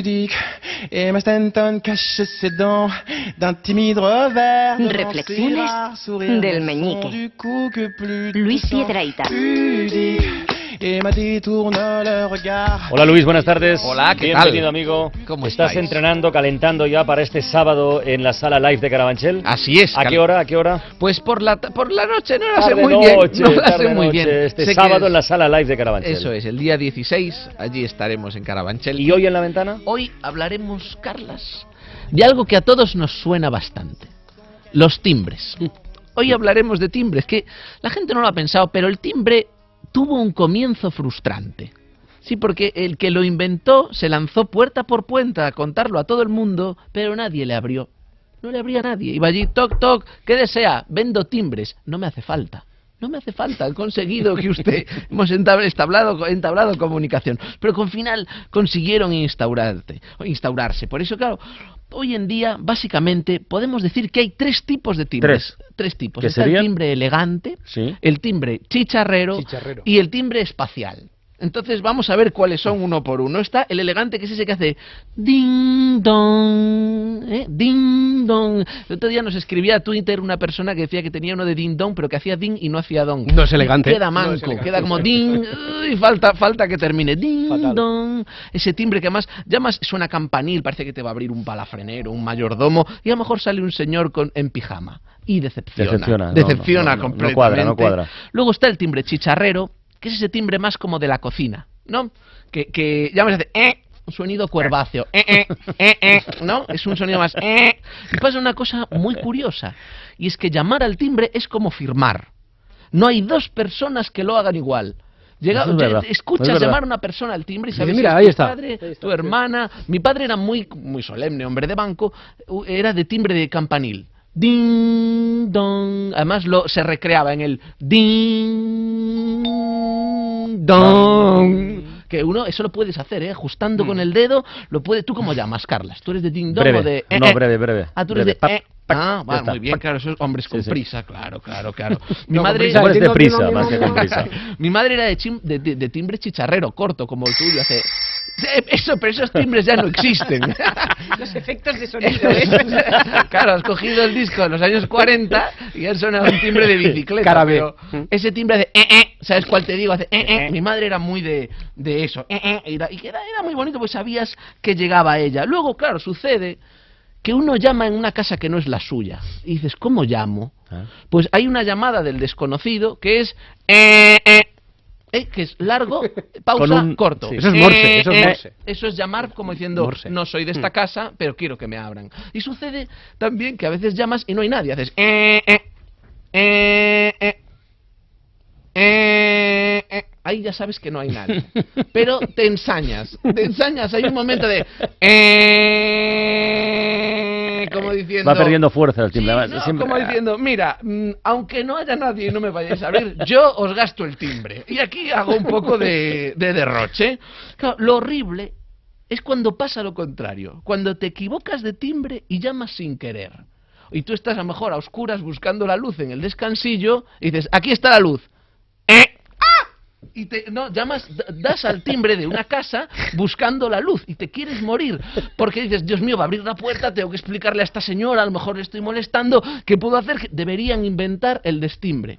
pudique. Et ma Stanton cache ses dents d'un timide revers. Reflexiones del meñique. Luis pudique. Et ma détourne le regard. Hola Luis, buenas tardes. Hola, ¿qué tal? Bienvenido amigo. ¿Cómo Estás estáis? entrenando, calentando ya para este sábado en la sala live de Carabanchel. Así es. ¿A qué hora? ¿A qué hora? Pues por la, por la noche, no la sé muy noche, bien. No la tarde sé muy noche, bien. Este Sé sábado es- en la sala live de Carabanchel. Eso es, el día 16, allí estaremos en Carabanchel. ¿Y hoy en la ventana? Hoy hablaremos, Carlas, de algo que a todos nos suena bastante. Los timbres. Hoy hablaremos de timbres, que la gente no lo ha pensado, pero el timbre tuvo un comienzo frustrante. Sí, porque el que lo inventó se lanzó puerta por puerta a contarlo a todo el mundo, pero nadie le abrió. No le abría a nadie. Iba allí, toc, toc, ¿qué desea? Vendo timbres. No me hace falta. No me hace falta. He conseguido que usted... Hemos entab- entablado, entablado comunicación. Pero con final consiguieron instaurarte, instaurarse. Por eso, claro, hoy en día, básicamente, podemos decir que hay tres tipos de timbres. Tres. tipos. ¿Qué Está serían? el timbre elegante, Sí. el timbre chicharrero, Chicharrero. y el timbre espacial. Entonces vamos a ver cuáles son uno por uno. Está el elegante, que es ese que hace ding dong, ¿eh? ding dong. El otro día nos escribía a Twitter una persona que decía que tenía uno de ding dong, pero que hacía ding y no hacía dong. No es elegante. Queda manco, queda como ding, y falta, falta que termine. Ding Fatal. dong. Ese timbre que además, ya más suena campanil, parece que te va a abrir un palafrenero, un mayordomo, y a lo mejor sale un señor con, en pijama. Y decepciona. Decepciona, Decepciona no, no, completamente. cuadra, no cuadra. Luego está el timbre chicharrero, que es ese timbre más como de la cocina, ¿no? Que, que ya me hace eh, un sonido cuerváceo, eh, eh, eh, eh, ¿no? Es un sonido más eh. Y pasa una cosa muy curiosa, y es que llamar al timbre es como firmar. No hay dos personas que lo hagan igual. Llega, es verdad, escuchas es llamar a una persona al timbre y sabes mira, si es ahí tu está. padre, tu hermana. Mi padre era muy, muy solemne, hombre de banco, era de timbre de campanil. Ding dong. Además lo, se recreaba en el ding dong. Que uno, eso lo puedes hacer, ¿eh? Ajustando con el dedo, lo puede. ¿Tú cómo llamas, Carlas? ¿Tú eres de ding dong Breve. o de.? eh, No, eh? breve, breve. Ah, tú eres Breve. de. Pac, eh. pac, ah, vale, muy bien, pac. claro, esos hombres con Sí, sí. prisa, claro, claro, claro. Mi No, con madre. prisa, Hombres de prisa, más que con prisa. Mi madre era de, chim- de, de- de timbre chicharrero, corto, como el tuyo, hace... Eso, pero esos timbres ya no existen. Los efectos de sonido, ¿eh? claro, has cogido el disco de los años 40 y han sonado un timbre de bicicleta. Cara pero ese timbre de eh, eh, ¿sabes cuál te digo? Hace eh, eh. Mi madre era muy de, de eso. eh, eh, y era, y era, era muy bonito, pues sabías que llegaba ella. Luego, claro, sucede que uno llama en una casa que no es la suya. Y dices, ¿cómo llamo? Ah. Pues hay una llamada del desconocido que es eh, eh, eh, que es largo, pausa, un- corto. sí. Eso es morse, eso es Eh, eh. morse. Eso es llamar como diciendo, Morse. no soy de esta casa, pero quiero que me abran. Y sucede también que a veces llamas y no hay nadie. Haces eh, eh, eh, eh, eh, eh. Ahí ya sabes que no hay nadie. Pero te ensañas, te ensañas. Hay un momento de eh, como diciendo Va perdiendo fuerza el timbre. Sí, no, siempre- como diciendo, mira, mm, aunque no haya nadie y no me vayáis a abrir, yo os gasto el timbre. Y aquí hago un poco de, de derroche. Claro, lo horrible es cuando pasa lo contrario. Cuando te equivocas de timbre y llamas sin querer. Y tú estás a lo mejor a oscuras buscando la luz en el descansillo y dices, aquí está la luz. Y te, no, llamas, das al timbre de una casa buscando la luz y te quieres morir porque dices, Dios mío, va a abrir la puerta, tengo que explicarle a esta señora, a lo mejor le estoy molestando, ¿qué puedo hacer? Deberían inventar el destimbre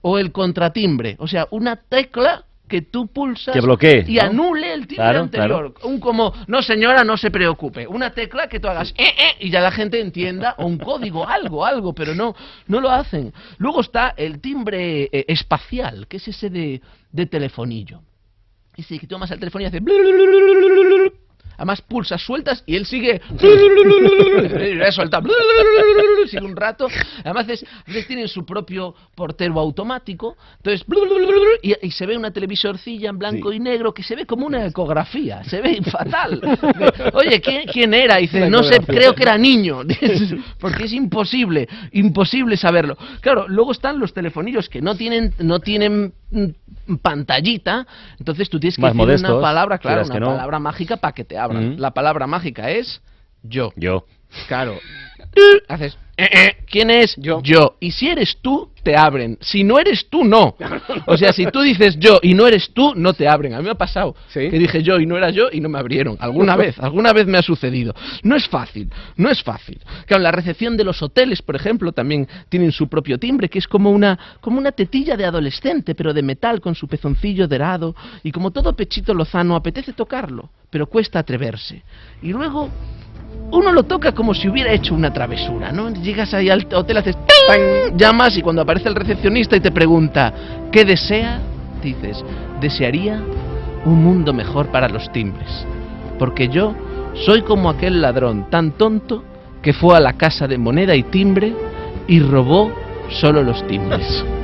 o el contratimbre, o sea, una tecla que tú pulsas Que bloquee, y ¿no? anule el timbre Claro, anterior. Un como, no señora, no se preocupe. Una tecla que tú hagas eh, eh, y ya la gente entienda, o un código, algo, algo, pero no, no lo hacen. Luego está el timbre eh, espacial, que es ese de, de telefonillo. Ese que tomas el teléfono y hace... Además pulsas, sueltas y él sigue... Suelta... Sigue un rato. Además es, a veces tienen su propio portero automático. Entonces... Y, y se ve una televisorcilla en blanco y negro que se ve como una ecografía. Se ve fatal. Oye, ¿quién, quién era? Y dice, no sé, creo que era niño. Porque es imposible, imposible saberlo. Claro, luego están los telefonillos que no tienen, no tienen pantallita. Entonces tú tienes que Más decir modestos, una palabra, claro, una no. palabra mágica para que te abran. Mm. La palabra mágica es yo. Yo. Claro. Haces. "Eh, eh". ¿Quién es? Yo. Yo. Y si eres tú, te abren. Si no eres tú, no. O sea, si tú dices yo y no eres tú, no te abren. A mí me ha pasado ¿Sí? que dije yo y no era yo y no me abrieron. Alguna vez, alguna vez me ha sucedido. No es fácil, no es fácil. Claro, la recepción de los hoteles, por ejemplo, también tienen su propio timbre, que es como una, como una tetilla de adolescente, pero de metal con su pezoncillo dorado. Y como todo pechito lozano, apetece tocarlo, pero cuesta atreverse. Y luego uno lo toca como si hubiera hecho una travesura, ¿no? Llegas ahí al hotel, haces ¡ting! llamas y cuando aparece el recepcionista y te pregunta ¿qué desea? Dices, desearía un mundo mejor para los timbres, porque yo soy como aquel ladrón tan tonto que fue a la casa de moneda y timbre y robó solo los timbres.